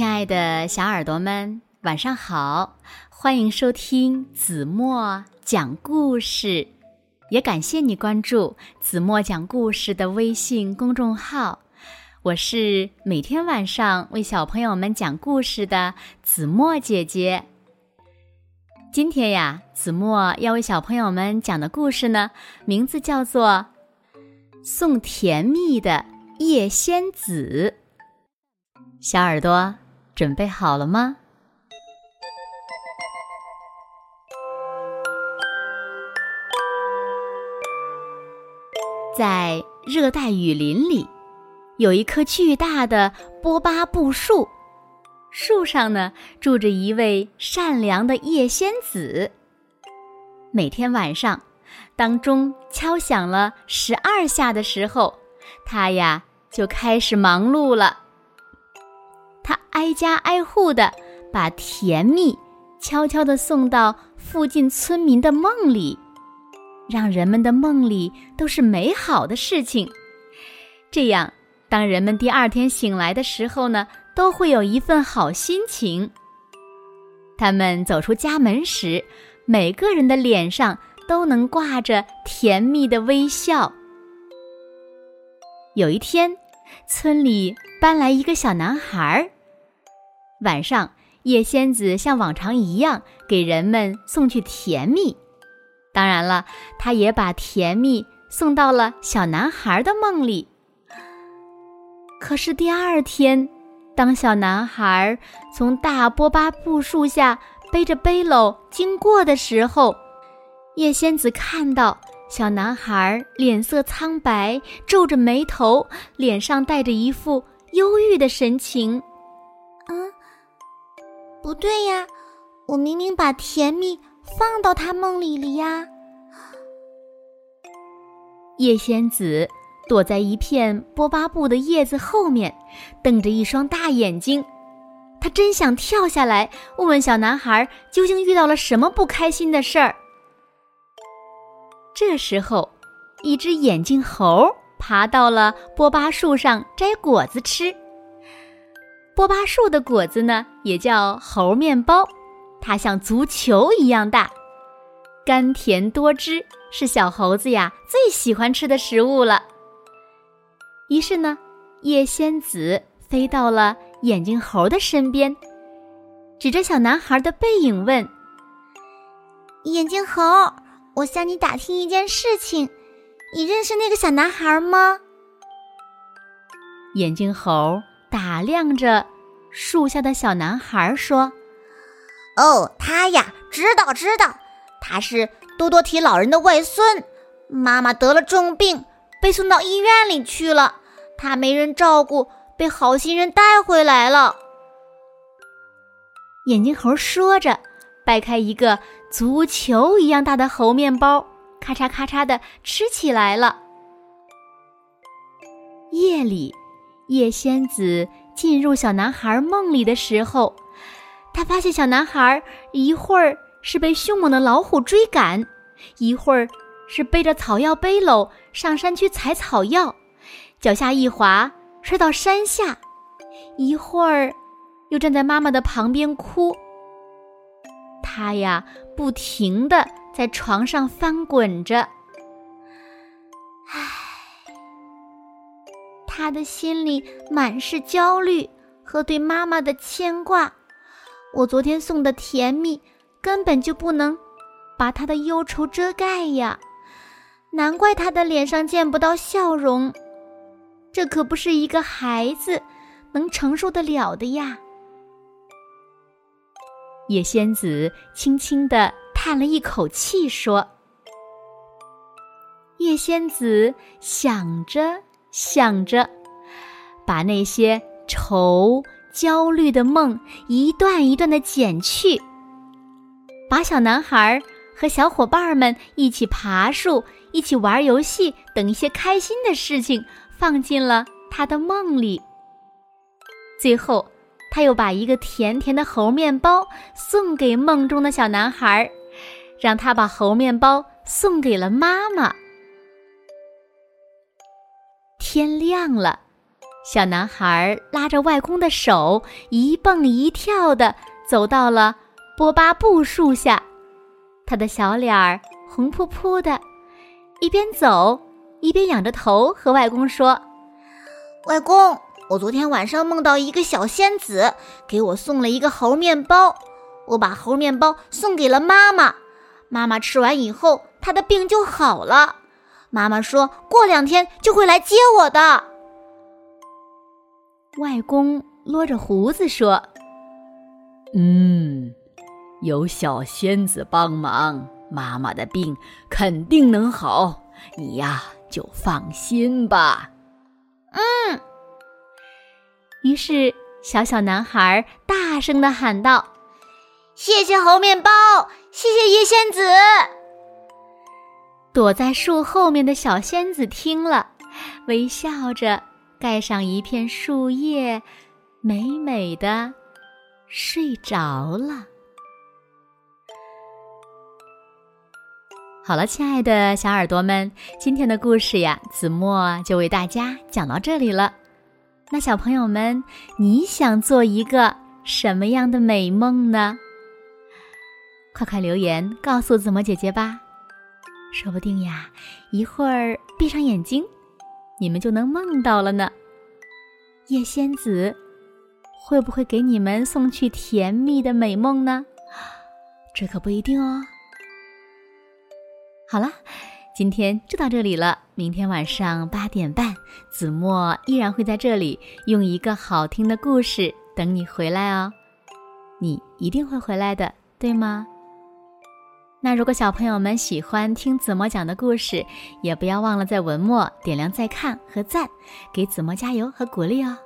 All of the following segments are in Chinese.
亲爱的小耳朵们，晚上好！欢迎收听子墨讲故事，也感谢你关注子墨讲故事的微信公众号。我是每天晚上为小朋友们讲故事的子墨姐姐。今天呀，子墨要为小朋友们讲的故事呢，名字叫做《送甜蜜的叶仙子》。小耳朵准备好了吗？在热带雨林里，有一棵巨大的波巴布树，树上呢住着一位善良的叶仙子。每天晚上，当钟敲响了十二下的时候，他呀就开始忙碌了。挨家挨户的把甜蜜悄悄地送到附近村民的梦里，让人们的梦里都是美好的事情。这样，当人们第二天醒来的时候呢，都会有一份好心情。他们走出家门时，每个人的脸上都能挂着甜蜜的微笑。有一天，村里搬来一个小男孩儿。晚上，叶仙子像往常一样给人们送去甜蜜。当然了，她也把甜蜜送到了小男孩的梦里。可是第二天，当小男孩从大波巴布树下背着背篓经过的时候，叶仙子看到小男孩脸色苍白，皱着眉头，脸上带着一副忧郁的神情。不对呀，我明明把甜蜜放到他梦里了呀。叶仙子躲在一片波巴布的叶子后面，瞪着一双大眼睛。他真想跳下来问问小男孩究竟遇到了什么不开心的事儿。这时候，一只眼镜猴爬到了波巴树上摘果子吃。波巴树的果子呢，也叫猴面包，它像足球一样大，甘甜多汁，是小猴子呀最喜欢吃的食物了。于是呢，叶仙子飞到了眼镜猴的身边，指着小男孩的背影问：“眼镜猴，我向你打听一件事情，你认识那个小男孩吗？”眼镜猴。打量着树下的小男孩说：“哦，他呀，知道知道，他是多多提老人的外孙，妈妈得了重病，被送到医院里去了，他没人照顾，被好心人带回来了。”眼镜猴说着，掰开一个足球一样大的猴面包，咔嚓咔嚓的吃起来了。夜里。叶仙子进入小男孩梦里的时候，她发现小男孩一会儿是被凶猛的老虎追赶，一会儿是背着草药背篓上山去采草药，脚下一滑摔到山下，一会儿又站在妈妈的旁边哭。他呀，不停的在床上翻滚着。他的心里满是焦虑和对妈妈的牵挂。我昨天送的甜蜜根本就不能把他的忧愁遮盖呀，难怪他的脸上见不到笑容。这可不是一个孩子能承受得了的呀。野仙子轻轻地叹了一口气，说：“叶仙子想着。”想着，把那些愁、焦虑的梦一段一段的剪去，把小男孩和小伙伴们一起爬树、一起玩游戏等一些开心的事情放进了他的梦里。最后，他又把一个甜甜的猴面包送给梦中的小男孩，让他把猴面包送给了妈妈。天亮了，小男孩拉着外公的手，一蹦一跳的走到了波巴布树下。他的小脸儿红扑扑的，一边走一边仰着头和外公说：“外公，我昨天晚上梦到一个小仙子给我送了一个猴面包，我把猴面包送给了妈妈。妈妈吃完以后，她的病就好了。妈妈说过两天就会来接我的。”外公捋着胡子说：“嗯，有小仙子帮忙，妈妈的病肯定能好。你呀，就放心吧。”嗯。于是，小小男孩大声的喊道：“谢谢猴面包，谢谢叶仙子。”躲在树后面的小仙子听了，微笑着。盖上一片树叶，美美的睡着了。好了，亲爱的小耳朵们，今天的故事呀，子墨就为大家讲到这里了。那小朋友们，你想做一个什么样的美梦呢？快快留言告诉子墨姐姐吧，说不定呀，一会儿闭上眼睛。你们就能梦到了呢。叶仙子会不会给你们送去甜蜜的美梦呢？这可不一定哦。好了，今天就到这里了。明天晚上八点半，子墨依然会在这里用一个好听的故事等你回来哦。你一定会回来的，对吗？那如果小朋友们喜欢听子墨讲的故事，也不要忘了在文末点亮再看和赞，给子墨加油和鼓励哦。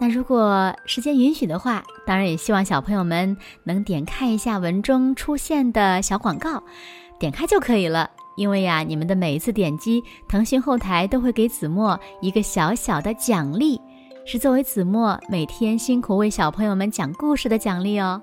那如果时间允许的话，当然也希望小朋友们能点看一下文中出现的小广告，点开就可以了。因为呀，你们的每一次点击，腾讯后台都会给子墨一个小小的奖励，是作为子墨每天辛苦为小朋友们讲故事的奖励哦。